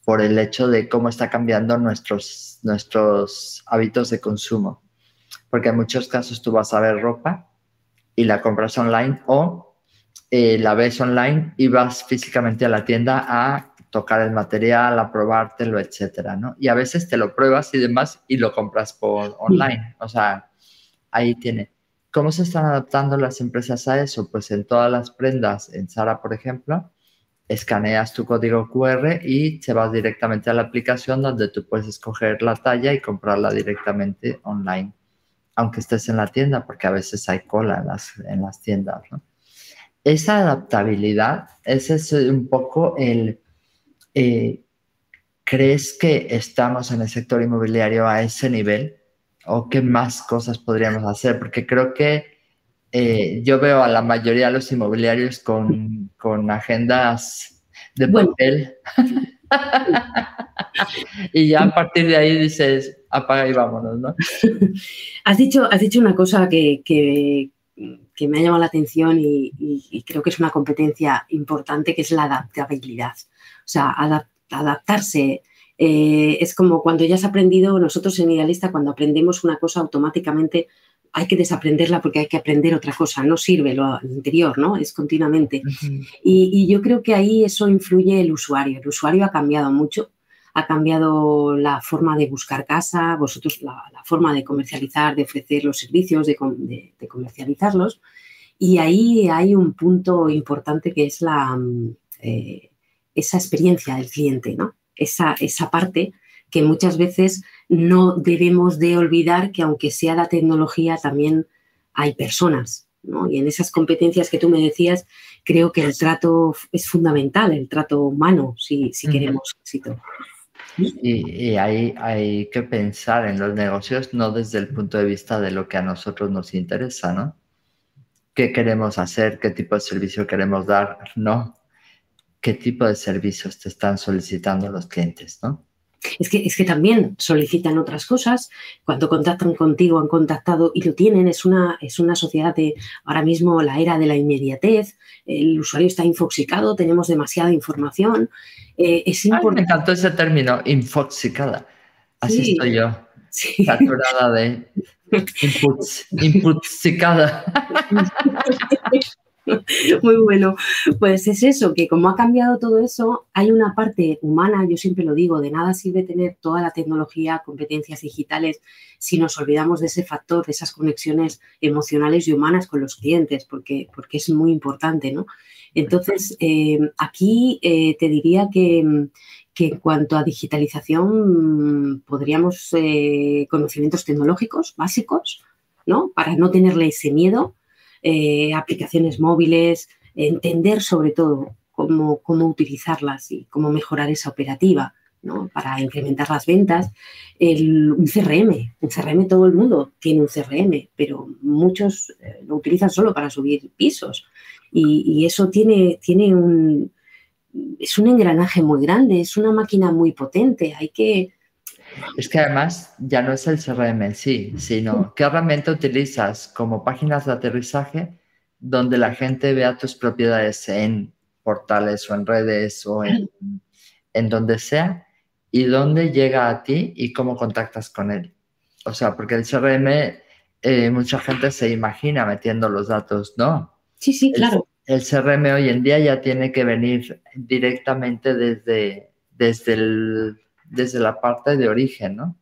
por el hecho de cómo está cambiando nuestros, nuestros hábitos de consumo. Porque en muchos casos tú vas a ver ropa y la compras online o eh, la ves online y vas físicamente a la tienda a tocar el material, a probártelo, etcétera, ¿no? Y a veces te lo pruebas y demás y lo compras por online. O sea, ahí tiene. ¿Cómo se están adaptando las empresas a eso? Pues en todas las prendas, en Zara, por ejemplo, escaneas tu código QR y te vas directamente a la aplicación donde tú puedes escoger la talla y comprarla directamente online, aunque estés en la tienda, porque a veces hay cola en las, en las tiendas. Esa adaptabilidad, ese es un poco el... Eh, ¿Crees que estamos en el sector inmobiliario a ese nivel? ¿O qué más cosas podríamos hacer? Porque creo que eh, yo veo a la mayoría de los inmobiliarios con, con agendas de papel. (laughs) y ya a partir de ahí dices, apaga y vámonos, ¿no? (laughs) has, dicho, has dicho una cosa que, que, que me ha llamado la atención y, y, creo que es una competencia importante, que es la adaptabilidad. O sea, adaptarse. Eh, es como cuando ya has aprendido, nosotros en Idealista, cuando aprendemos una cosa automáticamente hay que desaprenderla porque hay que aprender otra cosa, no sirve lo anterior, ¿no? Es continuamente. y, yo creo que ahí eso influye el usuario. El usuario ha cambiado mucho, ha cambiado la forma de buscar casa, vosotros la, forma de comercializar, de ofrecer los servicios, de, comercializarlos. Y ahí hay un punto importante que es la, eh, esa experiencia del cliente, ¿no? Esa, esa parte que muchas veces no debemos de olvidar que aunque sea la tecnología, también hay personas. Y en esas competencias que tú me decías, creo que el trato es fundamental, el trato humano, si, queremos éxito. Y, ahí hay que pensar en los negocios no desde el punto de vista de lo que a nosotros nos interesa, ¿no? ¿Qué queremos hacer? ¿Qué tipo de servicio queremos dar? No. ¿Qué tipo de servicios te están solicitando los clientes, no? Es que, es que también solicitan otras cosas. Cuando contactan contigo, han contactado y lo tienen. Es una, es una sociedad de ahora mismo la era de la inmediatez. El usuario está infoxicado, tenemos demasiada información. Eh, es importante. me encantó ese término, infoxicada. Así estoy yo. Saturada de (laughs) inputs. (laughs) (laughs) Muy bueno. Pues es eso, que como ha cambiado todo eso, hay una parte humana, yo siempre lo digo, de nada sirve tener toda la tecnología, competencias digitales, si nos olvidamos de ese factor, de esas conexiones emocionales y humanas con los clientes, porque, porque es muy importante, ¿no? Entonces, eh, aquí eh, te diría que, que, en cuanto a digitalización, podríamos, eh, conocimientos tecnológicos básicos, ¿no? Para no tenerle ese miedo eh, aplicaciones móviles, entender sobre todo cómo, cómo utilizarlas y cómo mejorar esa operativa. ¿no? para incrementar las ventas, el, un CRM, un CRM todo el mundo tiene un CRM, pero muchos eh, lo utilizan solo para subir pisos y, eso tiene, tiene un, es un engranaje muy grande, es una máquina muy potente, hay que, es que además ya no es el CRM en sí, sino qué herramienta utilizas como páginas de aterrizaje donde la gente vea tus propiedades en portales o en redes o en, donde sea y dónde llega a ti y cómo contactas con él. O sea, porque el CRM, eh, mucha gente se imagina metiendo los datos, ¿no? Sí, sí, claro. el CRM hoy en día ya tiene que venir directamente desde, desde, el, desde la parte de origen, ¿no?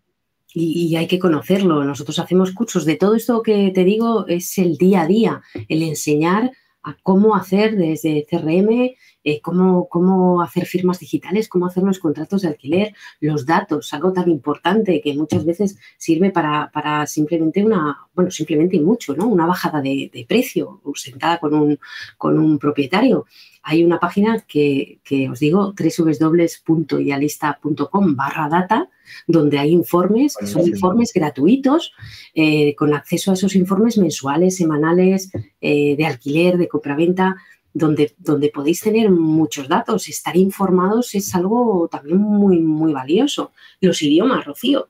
Y, hay que conocerlo. Nosotros hacemos cursos de todo esto que te digo, es el día a día, el enseñar a cómo hacer desde CRM, eh, cómo, cómo, hacer firmas digitales, cómo hacer los contratos de alquiler, los datos, algo tan importante que muchas veces sirve para, para simplemente una, bueno, simplemente mucho, ¿no? Una bajada de, de precio sentada con un, con un propietario. Hay una página que, que os digo, www.ialista.com barra data, donde hay informes, que son informes gratuitos, eh, con acceso a esos informes mensuales, semanales, eh, de alquiler, de compraventa, donde, donde podéis tener muchos datos. Estar informados es algo también muy, muy valioso. Los idiomas, Rocío.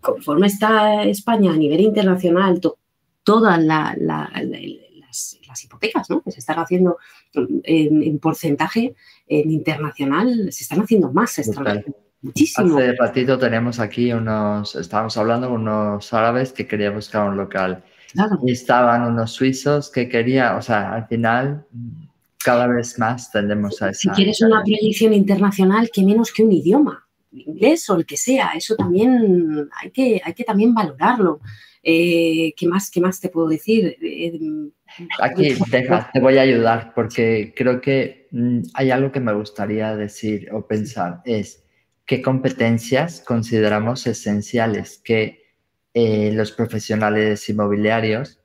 Conforme está España a nivel internacional, todas las, hipotecas ¿no? que se están haciendo en, porcentaje en internacional, se están haciendo más Muchísimo. Hace ratito tenemos aquí unos, estábamos hablando con unos árabes que querían buscar un local. Y estaban unos suizos que querían, o sea, al final cada vez más tendemos a esa... Si quieres una proyección internacional, que menos que un idioma, inglés o el que sea, eso también hay que, hay que también valorarlo. Eh, ¿qué, más, ¿Qué más te puedo decir? Eh, Aquí, deja, te voy a ayudar porque creo que mm, hay algo que me gustaría decir o pensar, es qué competencias consideramos esenciales que eh, los profesionales inmobiliarios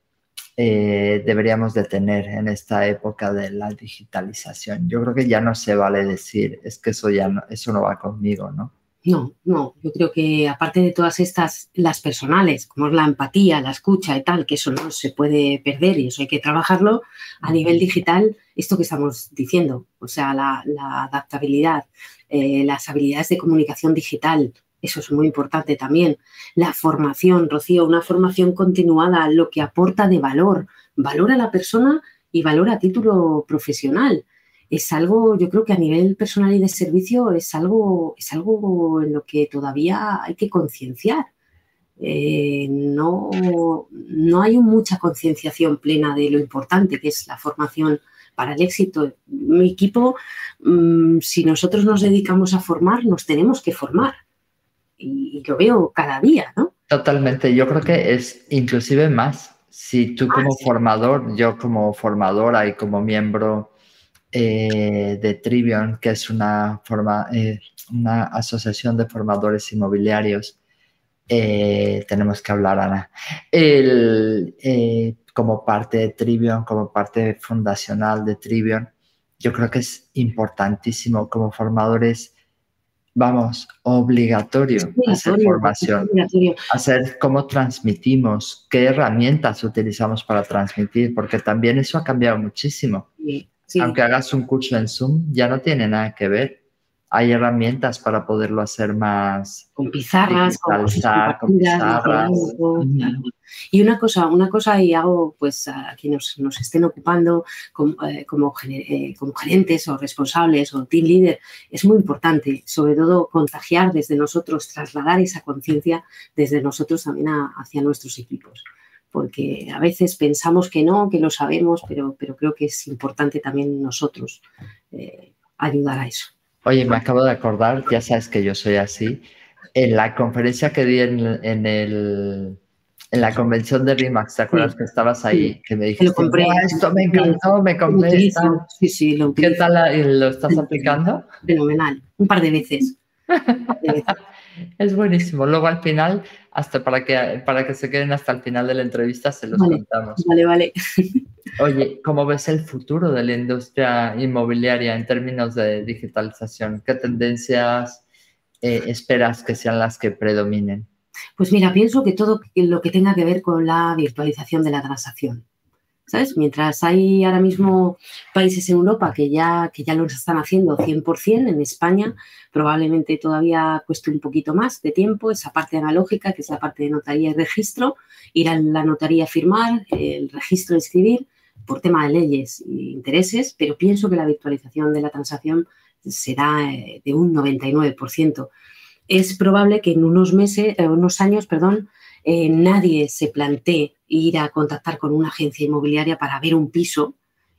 eh, deberíamos de tener en esta época de la digitalización. Yo creo que ya no se vale decir, es que eso ya no, eso no va conmigo, ¿no? No, no, yo creo que aparte de todas estas, las personales, como es la empatía, la escucha y tal, que eso no se puede perder y eso hay que trabajarlo, a nivel digital, esto que estamos diciendo, o sea, la, adaptabilidad, eh, las habilidades de comunicación digital, eso es muy importante también. La formación, Rocío, una formación continuada, lo que aporta de valor, valor a la persona y valor a título profesional. Es algo, yo creo que a nivel personal y de servicio es algo, es algo en lo que todavía hay que concienciar. Eh, no, no hay mucha concienciación plena de lo importante que es la formación para el éxito. Mi equipo, mm, si nosotros nos dedicamos a formar, nos tenemos que formar y, lo veo cada día, ¿no? Totalmente, yo creo que es inclusive más. Si tú como formador, yo como formadora y como miembro eh, de Trivion, que es una, forma, eh, una asociación de formadores inmobiliarios, eh, tenemos que hablar, Ana. El, como parte de Trivion, como parte fundacional de Trivion, yo creo que es importantísimo como formadores vamos, obligatorio, hacer formación, hacer cómo transmitimos, qué herramientas utilizamos para transmitir, porque también eso ha cambiado muchísimo. Aunque hagas un curso en Zoom, ya no tiene nada que ver. Hay herramientas para poderlo hacer más con pizarras, con, pizarras. Y una cosa, una cosa y hago pues a quienes nos, estén ocupando como, eh, eh, como, gerentes o responsables o team leader, es muy importante, sobre todo contagiar desde nosotros, trasladar esa conciencia desde nosotros también hacia nuestros equipos porque a veces pensamos que no, que lo sabemos, pero, pero creo que es importante también nosotros eh, ayudar a eso. Oye, me acabo de acordar, ya sabes que yo soy así. En la conferencia que di en, el, en la convención de RIMAX, ¿te acuerdas que estabas ahí? Que me dijiste, esto me encantó, me compré Sí, sí, lo ¿Qué tal lo estás aplicando? Fenomenal, un par de veces. (laughs) es buenísimo. Luego al final, hasta para que, para que se queden hasta el final de la entrevista, se los contamos. Vale, vale. Oye, ¿cómo ves el futuro de la industria inmobiliaria en términos de digitalización? ¿Qué tendencias eh, esperas que sean las que predominen? Pues mira, pienso que todo lo que tenga que ver con la virtualización de la transacción. ¿Sabes? Mientras hay ahora mismo países en Europa que ya, que ya lo están haciendo 100%, en España probablemente todavía cueste un poquito más de tiempo esa parte analógica, que es la parte de notaría y registro, ir a la notaría a firmar, el registro escribir, por tema de leyes e intereses, pero pienso que la virtualización de la transacción será eh, de un 99%. Es probable que en unos meses, eh, unos años, perdón, eh, nadie se plantee ir a contactar con una agencia inmobiliaria para ver un piso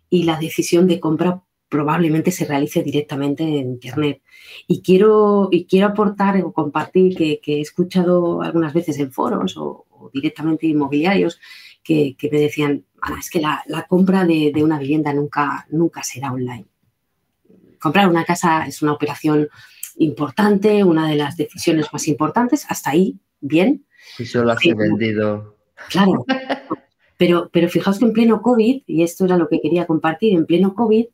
y la decisión de compra probablemente se realice directamente en Internet. Y quiero, y quiero aportar o compartir que, he escuchado algunas veces en foros o, directamente inmobiliarios que, me decían, es que la, compra de, una vivienda nunca, nunca será online. Comprar una casa es una operación importante, una de las decisiones más importantes, hasta ahí, bien. Y yo las he vendido. Claro, pero, pero fijaos que en pleno COVID, y esto era lo que quería compartir, en pleno COVID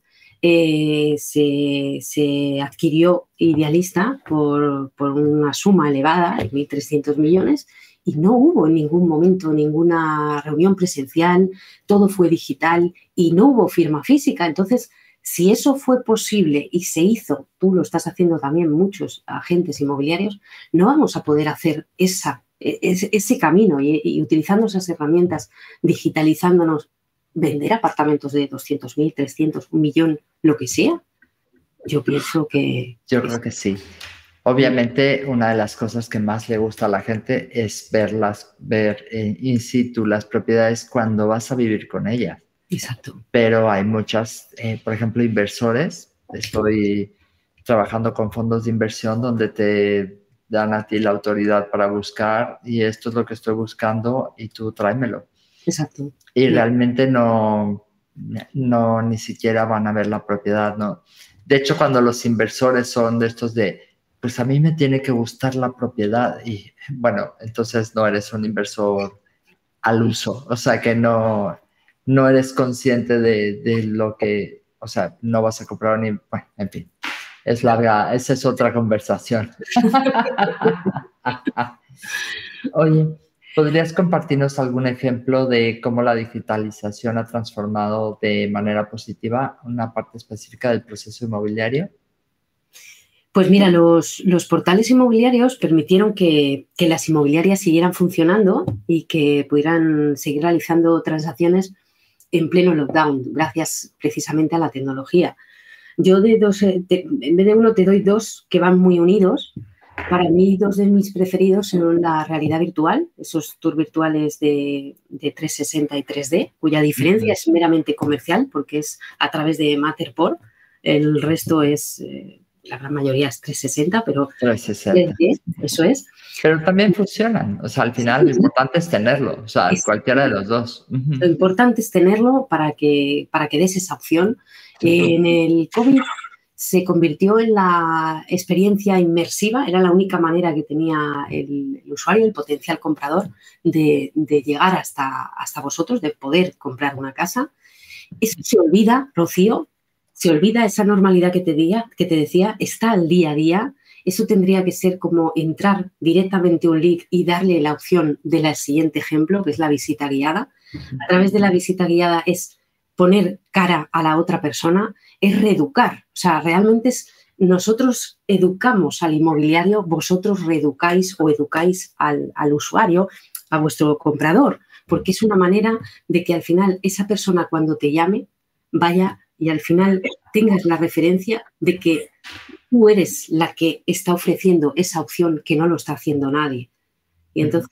eh, se, adquirió Idealista por, por una suma elevada, de 1.300 millones, y no hubo en ningún momento ninguna reunión presencial, todo fue digital y no hubo firma física. Entonces, si eso fue posible y se hizo, tú lo estás haciendo también muchos agentes inmobiliarios, no vamos a poder hacer esa, ese, camino y, utilizando esas herramientas, digitalizándonos, vender apartamentos de 200.000, 300, un millón, lo que sea. Yo pienso que... Yo creo que sí. Obviamente, una de las cosas que más le gusta a la gente es verlas, ver in situ las propiedades cuando vas a vivir con ellas. Exacto. Pero hay muchas, eh, por ejemplo, inversores. Estoy trabajando con fondos de inversión donde te dan a ti la autoridad para buscar y esto es lo que estoy buscando y tú tráemelo. Exacto. Y realmente no, no, ni siquiera van a ver la propiedad, ¿no? De hecho, cuando los inversores son de estos de, pues a mí me tiene que gustar la propiedad y bueno, entonces no eres un inversor al uso, o sea que no, no eres consciente de, lo que, o sea, no vas a comprar ni, bueno, en fin, es larga, esa es otra conversación. (laughs) Oye, ¿podrías compartirnos algún ejemplo de cómo la digitalización ha transformado de manera positiva una parte específica del proceso inmobiliario? Pues mira, los, portales inmobiliarios permitieron que, que, las inmobiliarias siguieran funcionando y que pudieran seguir realizando transacciones en pleno lockdown, gracias precisamente a la tecnología. Yo de dos, eh, en vez de uno te doy dos que van muy unidos. Para mí, dos de mis preferidos son la realidad virtual, esos tours virtuales de, 360 y 3D, cuya diferencia es meramente comercial porque es a través de Matterport. El resto es, eh, la gran mayoría es 360, pero 360. eso es. Pero también funcionan. O sea, al final lo importante es tenerlo. O sea, cualquiera de los dos. Lo importante es tenerlo para que, para que des esa opción. En el COVID se convirtió en la experiencia inmersiva, era la única manera que tenía el, usuario, el potencial comprador, de, llegar hasta, hasta vosotros, de poder comprar una casa. Eso se olvida, Rocío, se olvida esa normalidad que te, que te decía, está al día a día eso tendría que ser como entrar directamente a un lead y darle la opción del siguiente ejemplo, que es la visita guiada. A través de la visita guiada es poner cara a la otra persona, es reeducar. O sea, realmente es nosotros educamos al inmobiliario, vosotros reeducáis o educáis al, al usuario, a vuestro comprador, porque es una manera de que al final esa persona cuando te llame vaya y al final tengas la referencia de que tú eres la que está ofreciendo esa opción que no lo está haciendo nadie. Y entonces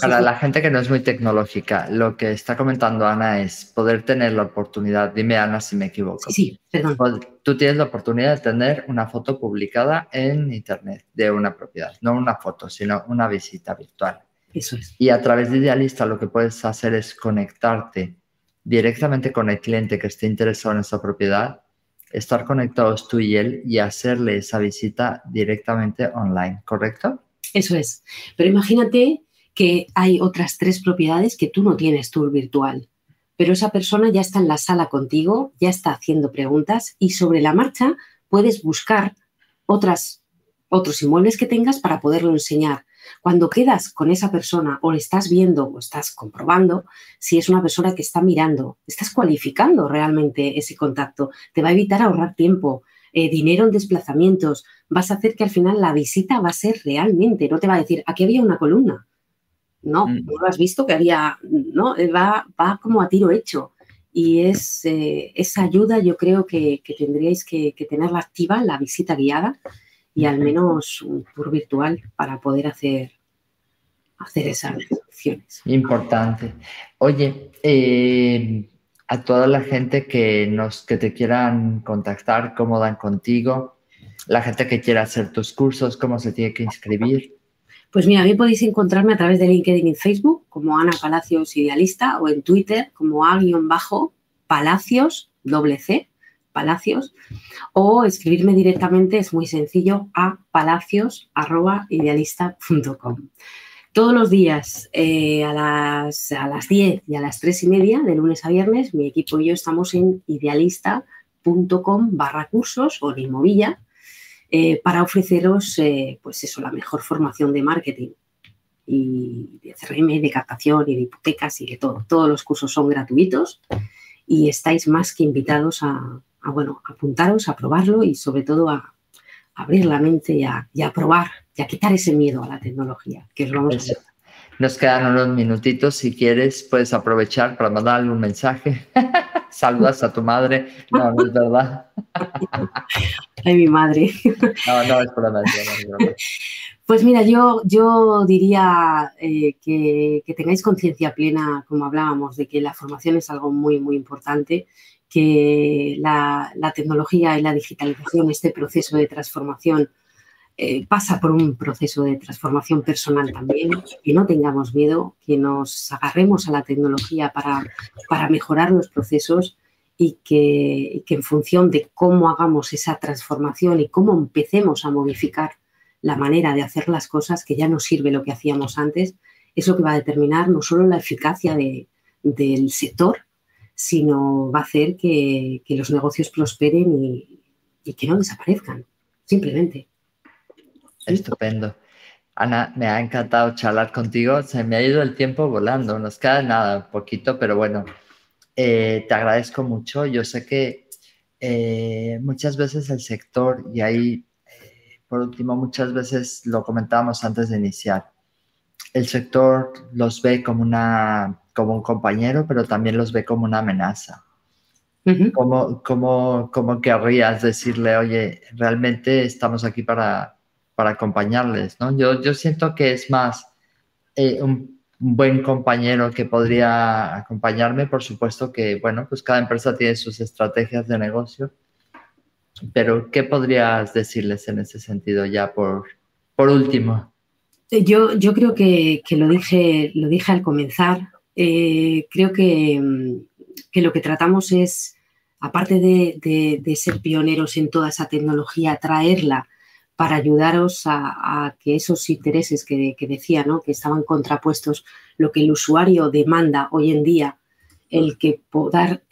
Para la gente que no es muy tecnológica, lo que está comentando Ana es poder tener la oportunidad, dime Ana si me equivoco. Sí, perdón. Tú tienes la oportunidad de tener una foto publicada en Internet de una propiedad, no una foto, sino una visita virtual. Eso es. Y a través de Idealista lo que puedes hacer es conectarte directamente con el cliente que esté interesado en esa propiedad estar conectados tú y él y hacerle esa visita directamente online, ¿correcto? Eso es. Pero imagínate que hay otras tres propiedades que tú no tienes tour virtual, pero esa persona ya está en la sala contigo, ya está haciendo preguntas y sobre la marcha puedes buscar otras, otros inmuebles que tengas para poderlo enseñar. Cuando quedas con esa persona o le estás viendo o estás comprobando si es una persona que está mirando, estás cualificando realmente ese contacto, te va a evitar ahorrar tiempo, eh, dinero en desplazamientos, vas a hacer que al final la visita va a ser realmente, no te va a decir, aquí había una columna. No, mm. no lo has visto que había, no, va, va como a tiro hecho. Y es eh, esa ayuda yo creo que, tendríais que, que tenerla activa, la visita guiada, y al menos un tour virtual para poder hacer, hacer esas opciones. Importante. Oye, eh, a toda la gente que, nos, que te quieran contactar, cómo dan contigo, la gente que quiera hacer tus cursos, cómo se tiene que inscribir. Pues mira, a mí podéis encontrarme a través de LinkedIn y Facebook como Ana Palacios Idealista o en Twitter como A-Palacios, doble C, Palacios, o escribirme directamente, es muy sencillo, a palacios.idealista.com. Todos los días eh, a, las, a las 10 y a las 3 y media, de lunes a viernes, mi equipo y yo estamos en idealista.com barra cursos o en Inmovilla eh, para ofreceros, eh, pues eso, la mejor formación de marketing y de CRM, de captación y de hipotecas y de todo. Todos los cursos son gratuitos y estáis más que invitados a, bueno, apuntaros, a probarlo y sobre todo a, abrir la mente y a, probar y a quitar ese miedo a la tecnología, que lo vamos Nos quedan unos minutitos, si quieres, puedes aprovechar para mandarle un mensaje. (laughs) Saludas a tu madre. No, no es verdad. (laughs) Ay, mi madre. No, no es broma, Pues mira, yo, yo diría eh, que, que, tengáis conciencia plena, como hablábamos, de que la formación es algo muy, muy importante, que la, la tecnología y la digitalización, este proceso de transformación, eh, pasa por un proceso de transformación personal también, que no tengamos miedo, que nos agarremos a la tecnología para, para mejorar los procesos y que, en función de cómo hagamos esa transformación y cómo empecemos a modificar la manera de hacer las cosas, que ya no sirve lo que hacíamos antes, es lo que va a determinar no solo la eficacia de, del sector, sino va a hacer que, los negocios prosperen y que no desaparezcan, simplemente. Estupendo. Ana, me ha encantado charlar contigo. Se me ha ido el tiempo volando. Nos queda nada, poquito, pero bueno, eh, te agradezco mucho. Yo sé que eh, muchas veces el sector, y ahí, eh, por último, muchas veces lo comentábamos antes de iniciar, el sector los ve como, una, como un compañero, pero también los ve como una amenaza. ¿Cómo, cómo, ¿Cómo querrías decirle, oye, realmente estamos aquí para para acompañarles, ¿no? Yo, yo siento que es más eh, un, buen compañero que podría acompañarme, por supuesto que, bueno, pues cada empresa tiene sus estrategias de negocio, pero ¿qué podrías decirles en ese sentido ya por, por último? Eh, yo, yo creo que, que lo, dije, lo dije al comenzar. Eh, creo que, mm, que, lo que tratamos es, aparte de, de, de, ser pioneros en toda esa tecnología, traerla para ayudaros a, que esos intereses que, decía, ¿no? que estaban contrapuestos, lo que el usuario demanda hoy en día, el, poder,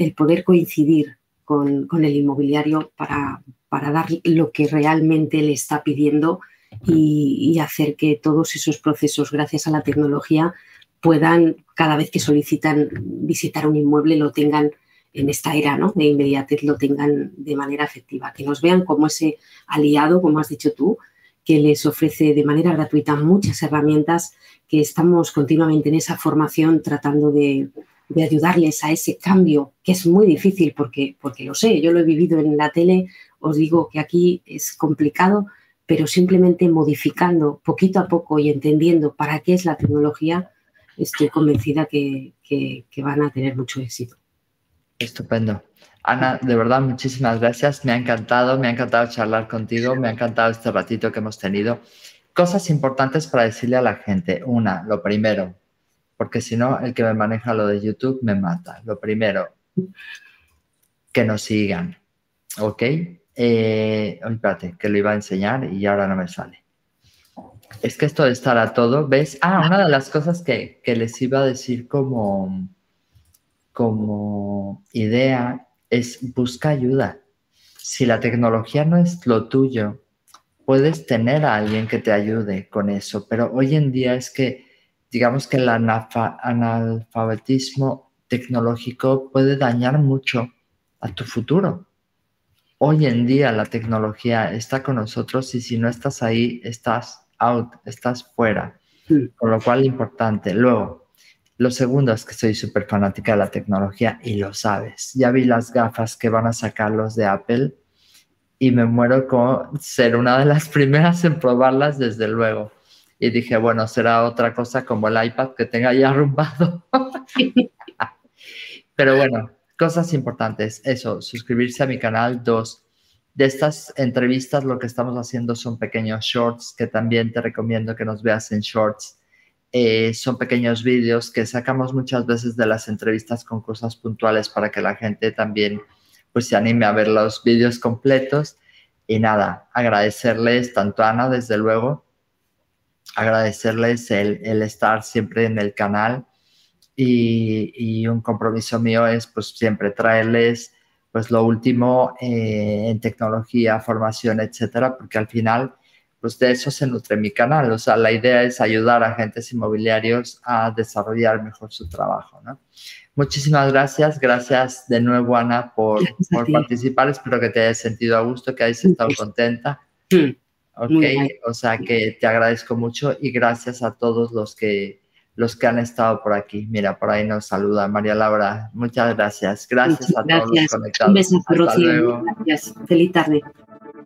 coincidir con, el inmobiliario para, dar lo que realmente le está pidiendo y hacer que todos esos procesos, gracias a la tecnología, puedan, cada vez que solicitan visitar un inmueble, lo tengan en esta era ¿no? de inmediatez lo tengan de manera efectiva, que nos vean como ese aliado, como has dicho tú, que les ofrece de manera gratuita muchas herramientas, que estamos continuamente en esa formación tratando de, de ayudarles a ese cambio, que es muy difícil porque, porque lo sé, yo lo he vivido en la tele, os digo que aquí es complicado, pero simplemente modificando poquito a poco y entendiendo para qué es la tecnología, estoy convencida que, que, que van a tener mucho éxito. Estupendo. Ana, de verdad, muchísimas gracias. Me ha encantado, me ha encantado charlar contigo, me ha encantado este ratito que hemos tenido. Cosas importantes para decirle a la gente. Una, lo primero, porque si no, el que me maneja lo de YouTube me mata. Lo primero, que nos sigan. ¿Ok? Eh, espérate, que lo iba a enseñar y ahora no me sale. Es que esto de estar a todo, ¿ves? Ah, una de las cosas que, que les iba a decir como como idea es busca ayuda. Si la tecnología no es lo tuyo, puedes tener a alguien que te ayude con eso, pero hoy en día es que, digamos que el analfabetismo tecnológico puede dañar mucho a tu futuro. Hoy en día la tecnología está con nosotros y si no estás ahí, estás out, estás fuera. Con lo cual, importante. Luego, lo segundo es que soy súper fanática de la tecnología y lo sabes. Ya vi las gafas que van a sacar los de Apple y me muero con ser una de las (laughs) primeras en probarlas, desde luego. Y dije, bueno, será otra cosa como el iPad que tenga ya arrumbado. (laughs) Pero bueno, cosas importantes. Eso, suscribirse a mi canal. Dos, de estas entrevistas lo que estamos haciendo son pequeños shorts que también te recomiendo que nos veas en shorts. Eh, son pequeños vídeos que sacamos muchas veces de las entrevistas con cosas puntuales para que la gente también pues se anime a ver los vídeos completos. Y nada, agradecerles tanto a Ana, desde luego, agradecerles el, el estar siempre en el canal y, y, un compromiso mío es pues siempre traerles pues lo último eh, en tecnología, formación, etcétera, porque al final pues de eso se nutre mi canal. O sea, la idea es ayudar a agentes inmobiliarios a desarrollar mejor su trabajo, ¿no? Muchísimas gracias. Gracias de nuevo, Ana, por, por participar. Espero que te hayas sentido a gusto, que hayas estado contenta. Ok, o sea que te agradezco mucho y gracias a todos los que los que han estado por aquí. Mira, por ahí nos saluda María Laura. Muchas gracias. Gracias a todos los conectados. Un beso, Rocío. Gracias. Feliz tarde.